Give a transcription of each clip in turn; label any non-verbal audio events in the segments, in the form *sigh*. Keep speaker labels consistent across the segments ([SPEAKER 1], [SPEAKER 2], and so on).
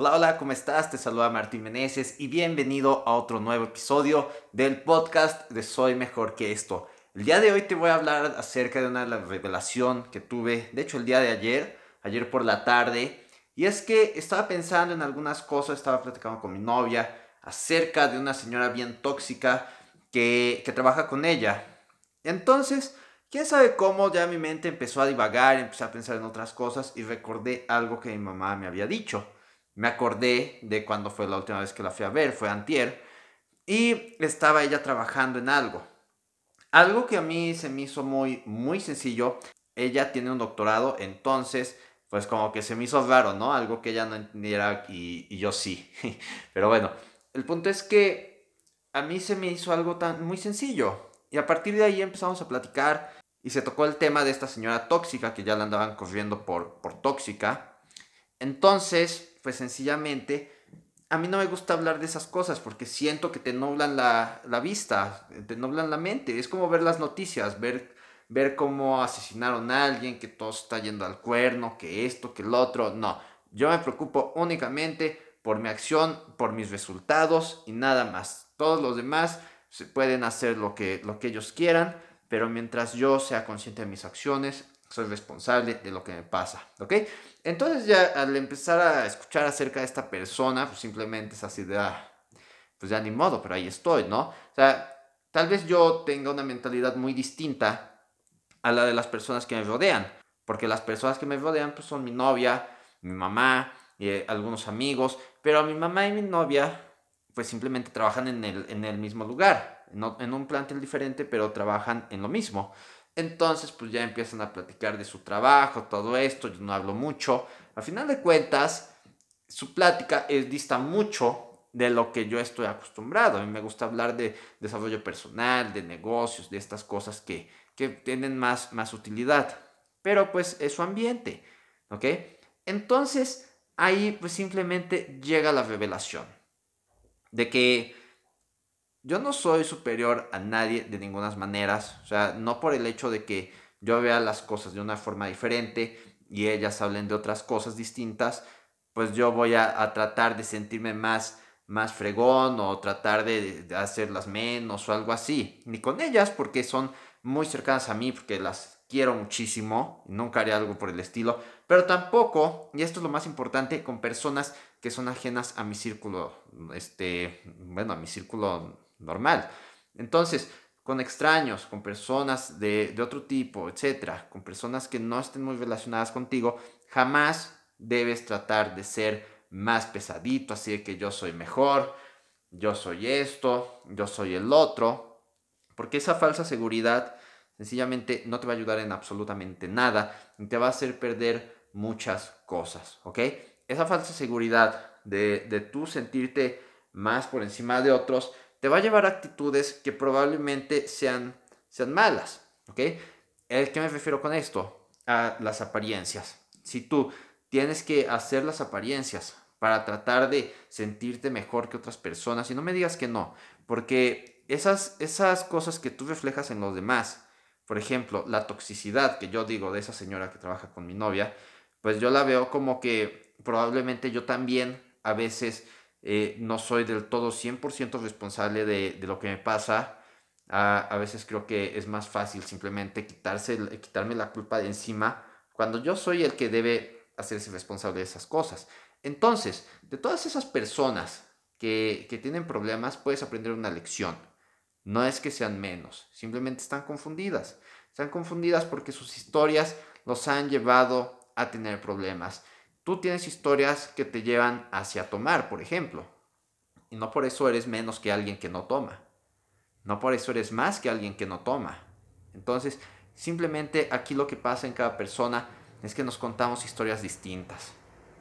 [SPEAKER 1] Hola, hola, ¿cómo estás? Te saluda Martín Meneses y bienvenido a otro nuevo episodio del podcast de Soy Mejor que esto. El día de hoy te voy a hablar acerca de una revelación que tuve, de hecho el día de ayer, ayer por la tarde, y es que estaba pensando en algunas cosas, estaba platicando con mi novia acerca de una señora bien tóxica que, que trabaja con ella. Entonces, quién sabe cómo ya mi mente empezó a divagar, empecé a pensar en otras cosas y recordé algo que mi mamá me había dicho. Me acordé de cuando fue la última vez que la fui a ver, fue antier, y estaba ella trabajando en algo. Algo que a mí se me hizo muy, muy sencillo. Ella tiene un doctorado, entonces, pues como que se me hizo raro, ¿no? Algo que ella no entendiera y, yo sí. *laughs* Pero bueno, el punto es que a mí se me hizo algo tan muy sencillo. Y a partir de ahí empezamos a platicar y se tocó el tema de esta señora tóxica que ya la andaban corriendo por, por tóxica. Entonces, pues sencillamente, a mí no me gusta hablar de esas cosas porque siento que te nublan la, la vista, te nublan la mente. Es como ver las noticias, ver, ver cómo asesinaron a alguien, que todo está yendo al cuerno, que esto, que el otro. No, yo me preocupo únicamente por mi acción, por mis resultados y nada más. Todos los demás se pueden hacer lo que, lo que ellos quieran, pero mientras yo sea consciente de mis acciones, soy responsable de lo que me pasa, ¿ok? Entonces ya al empezar a escuchar acerca de esta persona, pues simplemente es así de, ah, pues ya ni modo, pero ahí estoy, ¿no? O sea, tal vez yo tenga una mentalidad muy distinta a la de las personas que me rodean, porque las personas que me rodean pues son mi novia, mi mamá, y eh, algunos amigos, pero mi mamá y mi novia pues simplemente trabajan en el, en el mismo lugar, en un plantel diferente, pero trabajan en lo mismo. Entonces, pues ya empiezan a platicar de su trabajo, todo esto, yo no hablo mucho. Al final de cuentas, su plática es, dista mucho de lo que yo estoy acostumbrado. A mí me gusta hablar de desarrollo personal, de negocios, de estas cosas que, que tienen más, más utilidad. Pero pues es su ambiente, ¿ok? Entonces, ahí pues simplemente llega la revelación de que yo no soy superior a nadie de ninguna manera, o sea, no por el hecho de que yo vea las cosas de una forma diferente y ellas hablen de otras cosas distintas, pues yo voy a, tratar de sentirme más, más fregón o tratar de, de, hacerlas menos o algo así, ni con ellas porque son muy cercanas a mí, porque las quiero muchísimo, nunca haré algo por el estilo, pero tampoco, y esto es lo más importante, con personas que son ajenas a mi círculo, este, bueno, a mi círculo normal. Entonces, con extraños, con personas de, otro tipo, etcétera, con personas que no estén muy relacionadas contigo, jamás debes tratar de ser más pesadito, así de que yo soy mejor, yo soy esto, yo soy el otro, porque esa falsa seguridad sencillamente no te va a ayudar en absolutamente nada y te va a hacer perder muchas cosas, ¿ok? esa falsa seguridad de, de tú sentirte más por encima de otros, te va a llevar a actitudes que probablemente sean, sean malas, ¿ok? ¿A qué me refiero con esto? A las apariencias. Si tú tienes que hacer las apariencias para tratar de sentirte mejor que otras personas, y no me digas que no, porque esas, esas cosas que tú reflejas en los demás, por ejemplo, la toxicidad que yo digo de esa señora que trabaja con mi novia, pues yo la veo como que probablemente yo también a veces eh, no soy del todo 100% responsable de, de, lo que me pasa. A, a, veces creo que es más fácil simplemente quitarse, quitarme la culpa de encima cuando yo soy el que debe hacerse responsable de esas cosas. Entonces, de todas esas personas que, que tienen problemas, puedes aprender una lección. No es que sean menos, simplemente están confundidas. Están confundidas porque sus historias los han llevado a tener problemas. Tú tienes historias que te llevan hacia tomar, por ejemplo. Y no por eso eres menos que alguien que no toma. No por eso eres más que alguien que no toma. Entonces, simplemente aquí lo que pasa en cada persona es que nos contamos historias distintas.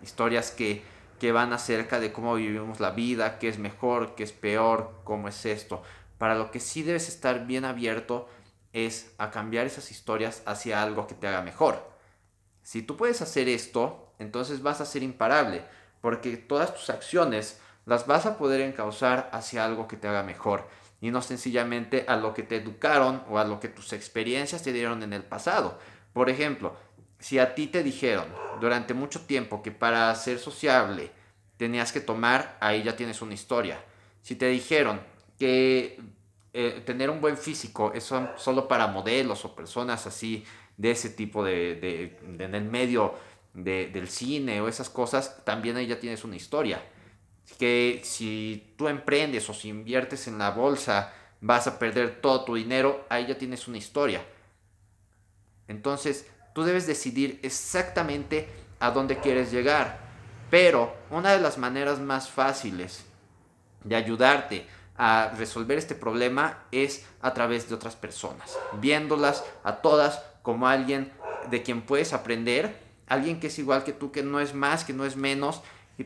[SPEAKER 1] Historias que, que van acerca de cómo vivimos la vida, qué es mejor, qué es peor, cómo es esto. Para lo que sí debes estar bien abierto es a cambiar esas historias hacia algo que te haga mejor. Si tú puedes hacer esto, entonces vas a ser imparable, porque todas tus acciones las vas a poder encauzar hacia algo que te haga mejor y no sencillamente a lo que te educaron o a lo que tus experiencias te dieron en el pasado. Por ejemplo, si a ti te dijeron durante mucho tiempo que para ser sociable tenías que tomar, ahí ya tienes una historia. Si te dijeron que eh, tener un buen físico es solo para modelos o personas así de ese tipo de, en el medio del cine o esas cosas, también ahí ya tienes una historia. Que si tú emprendes o si inviertes en la bolsa, vas a perder todo tu dinero, ahí ya tienes una historia. Entonces, tú debes decidir exactamente a dónde quieres llegar. Pero una de las maneras más fáciles de ayudarte a resolver este problema es a través de otras personas, viéndolas a todas como alguien de quien puedes aprender, alguien que es igual que tú, que no es más, que no es menos,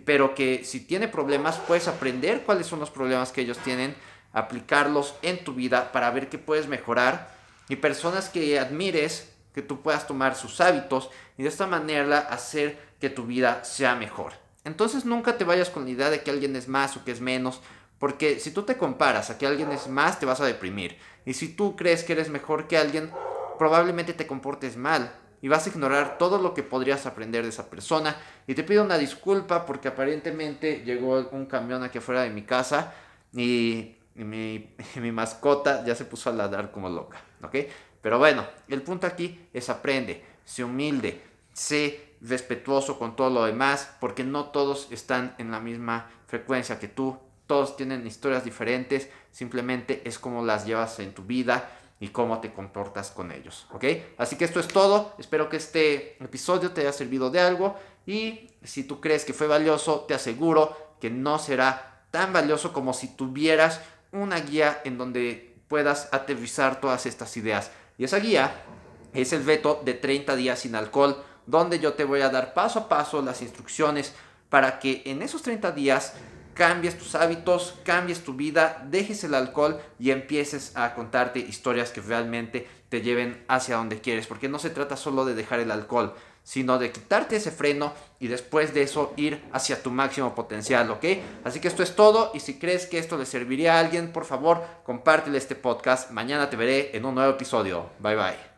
[SPEAKER 1] pero que si tiene problemas puedes aprender cuáles son los problemas que ellos tienen, aplicarlos en tu vida para ver qué puedes mejorar y personas que admires, que tú puedas tomar sus hábitos y de esta manera hacer que tu vida sea mejor. Entonces nunca te vayas con la idea de que alguien es más o que es menos, porque si tú te comparas a que alguien es más, te vas a deprimir. Y si tú crees que eres mejor que alguien, probablemente te comportes mal y vas a ignorar todo lo que podrías aprender de esa persona. Y te pido una disculpa porque aparentemente llegó un camión aquí afuera de mi casa y, mi, *laughs* mi, mascota ya se puso a ladrar como loca, ¿ok? Pero bueno, el punto aquí es aprende, sé humilde, sé respetuoso con todo lo demás, porque no todos están en la misma frecuencia que tú, todos tienen historias diferentes, simplemente es como las llevas en tu vida y cómo te comportas con ellos, ¿ok? Así que esto es todo, espero que este episodio te haya servido de algo y si tú crees que fue valioso, te aseguro que no será tan valioso como si tuvieras una guía en donde puedas aterrizar todas estas ideas. Y esa guía es el veto de 30 días sin alcohol, donde yo te voy a dar paso a paso las instrucciones para que en esos 30 días cambies tus hábitos, cambies tu vida, dejes el alcohol y empieces a contarte historias que realmente te lleven hacia donde quieres, porque no se trata solo de dejar el alcohol, sino de quitarte ese freno y después de eso ir hacia tu máximo potencial, ¿ok? Así que esto es todo y si crees que esto le serviría a alguien, por favor, compártele este podcast. Mañana te veré en un nuevo episodio. Bye bye.